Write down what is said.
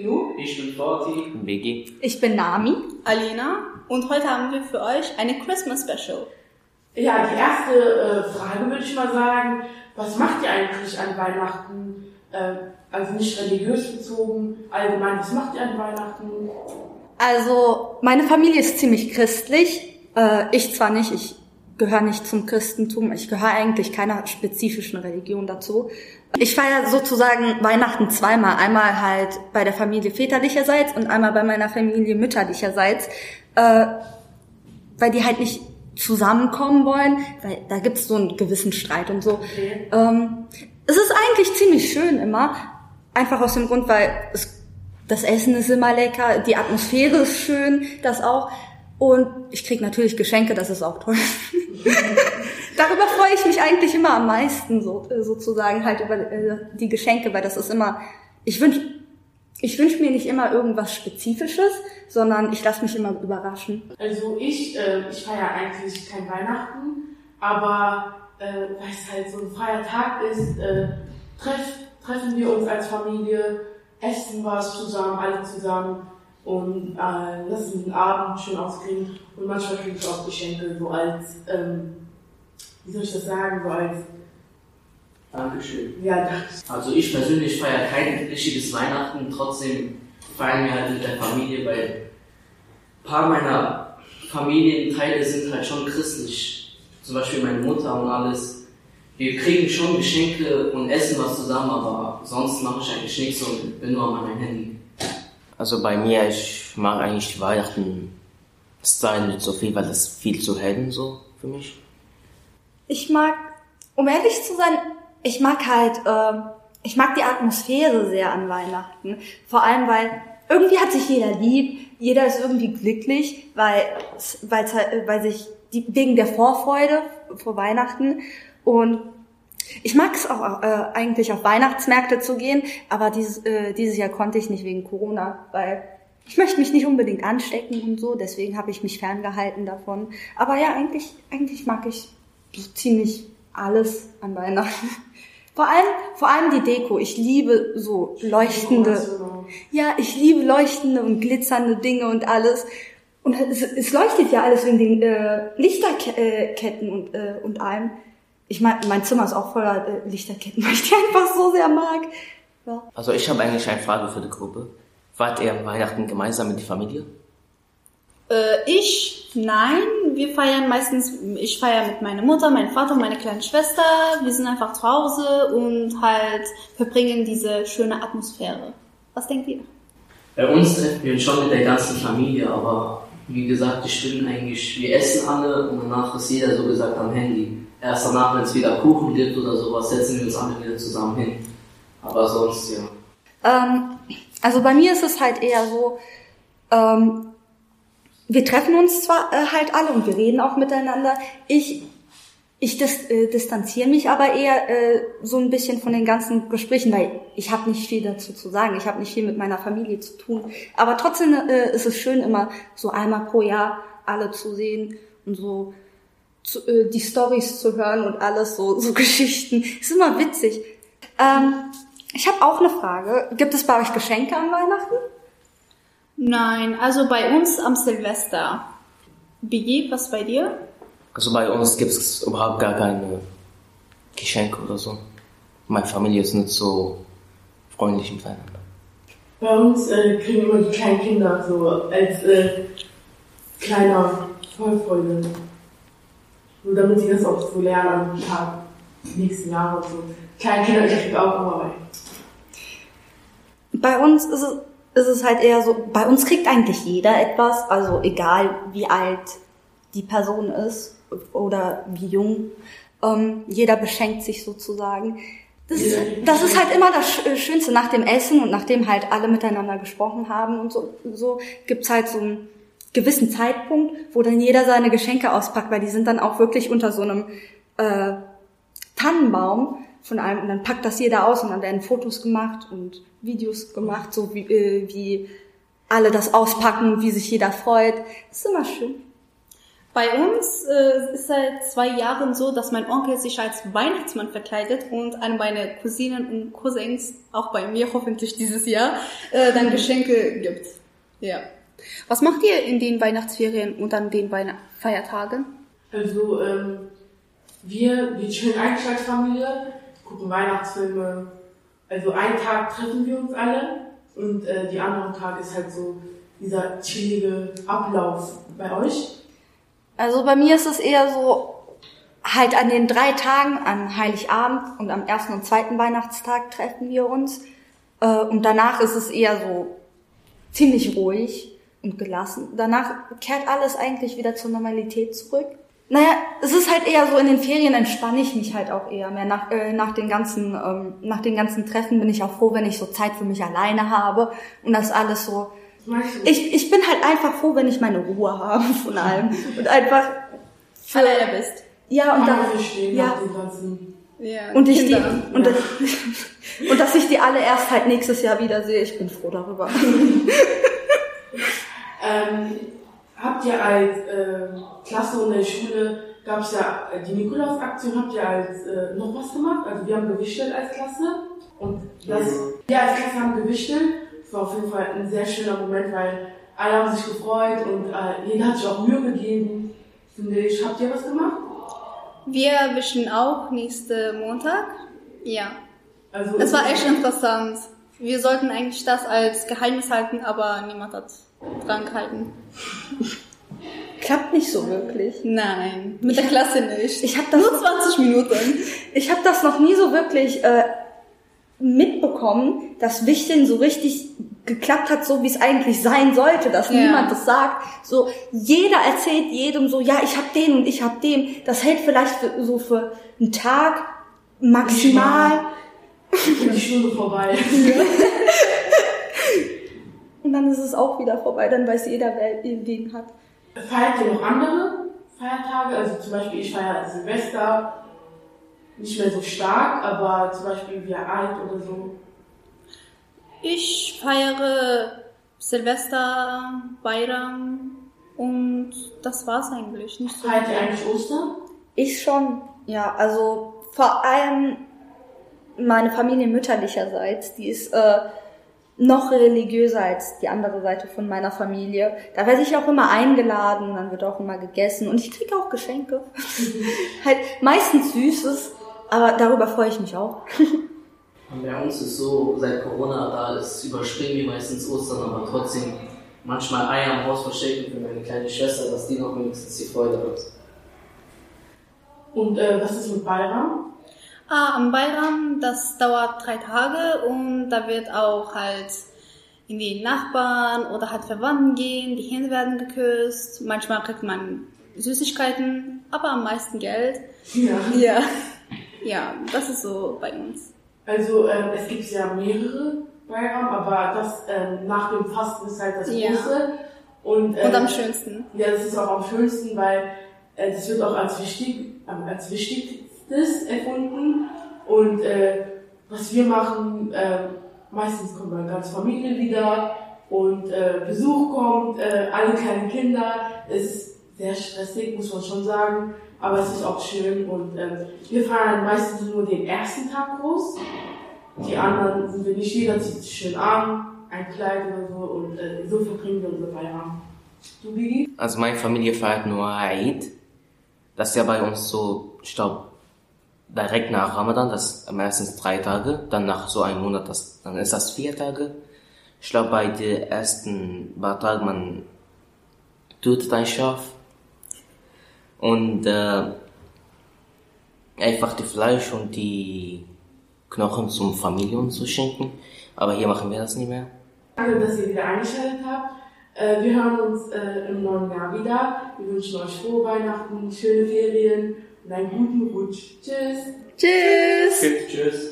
Inu. Ich bin Forti. Biggie. Ich bin Nami. Alina. Und heute haben wir für euch eine Christmas Special. Ja, die erste äh, Frage würde ich mal sagen, was macht ihr eigentlich an Weihnachten? Äh, also nicht religiös bezogen, allgemein, was macht ihr an Weihnachten? Also, meine Familie ist ziemlich christlich. Äh, ich zwar nicht, ich gehöre nicht zum Christentum, ich gehöre eigentlich keiner spezifischen Religion dazu. Ich feiere sozusagen Weihnachten zweimal. Einmal halt bei der Familie väterlicherseits und einmal bei meiner Familie mütterlicherseits. Äh, weil die halt nicht zusammenkommen wollen, weil da gibt's so einen gewissen Streit und so. Okay. Ähm, es ist eigentlich ziemlich schön immer, einfach aus dem Grund, weil es, das Essen ist immer lecker, die Atmosphäre ist schön, das auch. Und ich krieg natürlich Geschenke, das ist auch toll. Darüber freue ich mich eigentlich immer am meisten, so, äh, sozusagen halt über äh, die Geschenke, weil das ist immer, ich wünsch, ich wünsch mir nicht immer irgendwas Spezifisches, sondern ich lasse mich immer überraschen. Also ich, äh, ich feiere eigentlich kein Weihnachten, aber äh, weil es halt so ein freier Tag ist, äh, treff, treffen wir uns als Familie, essen was zusammen, alle zusammen und äh, lassen den Abend schön ausklingen und manchmal kriege ich auch Geschenke so als, ähm, wie soll ich das sagen, so als, Dankeschön. ja, danke. Also ich persönlich feiere kein richtiges Weihnachten, trotzdem feiern wir halt mit der Familie, weil ein paar meiner Familienteile sind halt schon christlich. Zum Beispiel meine Mutter und alles. Wir kriegen schon Geschenke und essen was zusammen, aber sonst mache ich eigentlich nichts und bin nur an meinem Handy. Also bei mir, ich mag eigentlich Weihnachten sein so viel, weil das viel zu hell so für mich. Ich mag, um ehrlich zu sein, ich mag halt, äh, ich mag die Atmosphäre sehr an Weihnachten. Vor allem, weil irgendwie hat sich jeder lieb, jeder ist irgendwie glücklich, weil, weil's halt, weil sich die, wegen der Vorfreude vor Weihnachten und ich mag es auch äh, eigentlich auf Weihnachtsmärkte zu gehen, aber dieses, äh, dieses Jahr konnte ich nicht wegen Corona, weil ich möchte mich nicht unbedingt anstecken und so, deswegen habe ich mich ferngehalten davon. Aber ja, eigentlich, eigentlich mag ich so ziemlich alles an Weihnachten. Vor allem, vor allem die Deko. Ich liebe so leuchtende, ja, ich liebe leuchtende und glitzernde Dinge und alles. Und es, es leuchtet ja alles wegen den äh, Lichterketten und, äh, und allem. Ich mein, mein Zimmer ist auch voller äh, Lichterketten, weil ich die einfach so sehr mag. Ja. Also ich habe eigentlich eine Frage für die Gruppe. Wart ihr Weihnachten gemeinsam mit der Familie? Äh, ich? Nein. Wir feiern meistens, ich feiere mit meiner Mutter, meinem Vater und meiner kleinen Schwester. Wir sind einfach zu Hause und halt verbringen diese schöne Atmosphäre. Was denkt ihr? Bei uns treffen wir schon mit der ganzen Familie, aber wie gesagt, ich bin eigentlich, wir essen alle und danach ist jeder so gesagt am Handy. Erst danach, wenn es wieder Kuchen gibt oder sowas, setzen wir uns alle wieder zusammen hin. Aber sonst, ja. Ähm, also bei mir ist es halt eher so, ähm, wir treffen uns zwar äh, halt alle und wir reden auch miteinander. Ich, ich dis, äh, distanziere mich aber eher äh, so ein bisschen von den ganzen Gesprächen, weil ich habe nicht viel dazu zu sagen. Ich habe nicht viel mit meiner Familie zu tun. Aber trotzdem äh, ist es schön, immer so einmal pro Jahr alle zu sehen und so zu, äh, die Stories zu hören und alles, so, so Geschichten. Ist immer witzig. Ähm, ich habe auch eine Frage. Gibt es bei euch Geschenke an Weihnachten? Nein, also bei uns am Silvester. Biggie, was bei dir? Also bei uns gibt es überhaupt gar keine Geschenke oder so. Meine Familie ist nicht so freundlich miteinander. Bei uns äh, kriegen immer die kleinen Kinder so als äh, kleiner Vorfreude. Nur damit sie das auch so lernen am Tag nächsten Jahr und so. Kleine Kinder, ich krieg auch immer bei. Bei uns ist es, ist es halt eher so, bei uns kriegt eigentlich jeder etwas, also egal wie alt die Person ist oder wie jung, ähm, jeder beschenkt sich sozusagen. Das, ist, das ist halt immer das Sch- Schönste nach dem Essen und nachdem halt alle miteinander gesprochen haben und so, so gibt's halt so einen gewissen Zeitpunkt, wo dann jeder seine Geschenke auspackt, weil die sind dann auch wirklich unter so einem äh, Tannenbaum von einem und dann packt das jeder aus und dann werden Fotos gemacht und Videos gemacht, so wie, äh, wie alle das auspacken, wie sich jeder freut. Das ist immer schön. Bei uns äh, ist seit zwei Jahren so, dass mein Onkel sich als Weihnachtsmann verkleidet und an meine Cousinen und Cousins, auch bei mir hoffentlich dieses Jahr, äh, dann Geschenke gibt. Ja. Was macht ihr in den Weihnachtsferien und an den Weihn Feiertagen? Also, ähm, wir, wir chillen eigentlich als Familie, gucken Weihnachtsfilme. Also, einen Tag treffen wir uns alle und äh, die anderen Tage ist halt so dieser chillige Ablauf bei euch. Also bei mir ist es eher so, halt an den drei Tagen, an Heiligabend und am ersten und zweiten Weihnachtstag treffen wir uns. Äh, und danach ist es eher so ziemlich ruhig und gelassen. Danach kehrt alles eigentlich wieder zur Normalität zurück. Naja, es ist halt eher so, in den Ferien entspanne ich mich halt auch eher mehr. Nach, äh, nach, den ganzen, ähm, nach den ganzen Treffen bin ich auch froh, wenn ich so Zeit für mich alleine habe und das alles so. Ich, ich bin halt einfach froh, wenn ich meine Ruhe habe von allem. Und einfach für, Alleine bist. Ja, und dann, ja, Ja. und ich die, Kinder. und, das, und dass ich die alle erst halt nächstes Jahr wieder sehe, ich bin froh darüber. Ähm, habt ihr als äh, Klasse und der Schule, gab es ja äh, die Nikolaus-Aktion, habt ihr als äh, noch was gemacht? Also wir haben gewichtelt als Klasse und das, wir als Klasse haben gewichtelt. Das war auf jeden Fall ein sehr schöner Moment, weil alle haben sich gefreut und äh, jeder hat sich auch Mühe gegeben, finde ich. Habt ihr was gemacht? Wir wischen auch nächste Montag. Ja. Also Es war echt interessant. Wir sollten eigentlich das als Geheimnis halten, aber niemand hat dran gehalten. Klappt nicht so wirklich. Nein, mit der Klasse nicht. Ich habe das, Nur 20 Minuten. ich hab das noch nie so wirklich äh, mitbekommen, dass Wichteln so richtig geklappt hat, so wie es eigentlich sein sollte, dass Ja. niemand das sagt. So jeder erzählt jedem so, ja, ich hab den und ich hab den. Das hält vielleicht für, so für einen Tag maximal Und die Stunde vorbei. und dann ist es auch wieder vorbei. Dann weiß jeder, wer wen hat. Feiert ihr noch andere Feiertage? Also zum Beispiel, ich feiere Silvester nicht mehr so stark, aber zum Beispiel wie alt oder so. Ich feiere Silvester, Bayram und das war's eigentlich. Nicht so. Feiert ihr eigentlich Ostern? Ich schon, ja, also vor allem meine Familie mütterlicherseits, die ist äh, noch religiöser als die andere Seite von meiner Familie. Da werde ich auch immer eingeladen, dann wird auch immer gegessen und ich kriege auch Geschenke. halt meistens Süßes, aber darüber freue ich mich auch. Und bei uns ist so, seit Corona da ist, überspringen wir meistens Ostern, aber trotzdem manchmal Eier am Haus verstecken für meine kleine Schwester, dass die noch wenigstens die Freude hat. Und äh, was ist mit Bayram? Ah, am Bayram, das dauert drei Tage und da wird auch halt in die Nachbarn oder halt Verwandten gehen, die Hände werden geküsst, manchmal kriegt man Süßigkeiten, aber am meisten Geld. Ja. Ja. Ja, das ist so bei uns. Also ähm, es gibt ja mehrere Bayram, aber das ähm, nach dem Fasten ist halt das Ja. große. Und, ähm, Und am schönsten. Ja, das ist auch am schönsten, weil äh, das wird auch als wichtig, ähm, als wichtigstes erfunden. Und äh, was wir machen, äh, meistens kommt meine ganze Familie wieder und äh, Besuch kommt, äh, alle kleinen Kinder. Es ist sehr stressig, muss man schon sagen, aber es ist auch schön und äh, wir feiern meistens nur den ersten Tag groß. Die anderen sind wir nicht, jeder zieht sich schön an, ein Kleid oder so und äh, so verbringen wir unsere Feierabend. Du, Biggie? Also meine Familie feiert nur Eid. Das ist ja bei uns so, ich glaube, direkt nach Ramadan, das ist meistens drei Tage. Dann nach so einem Monat, das, dann ist das vier Tage. Ich glaube, bei den ersten paar Tagen, man tötet ein Schaf. Und äh, einfach die Fleisch und die Knochen zum Familien zu schenken. Aber hier machen wir das nicht mehr. Danke, dass ihr wieder eingeschaltet habt. Äh, wir hören uns äh, im neuen Jahr wieder. Wir wünschen euch frohe Weihnachten, schöne Ferien und einen guten Rutsch. Tschüss. Tschüss! Tschüss.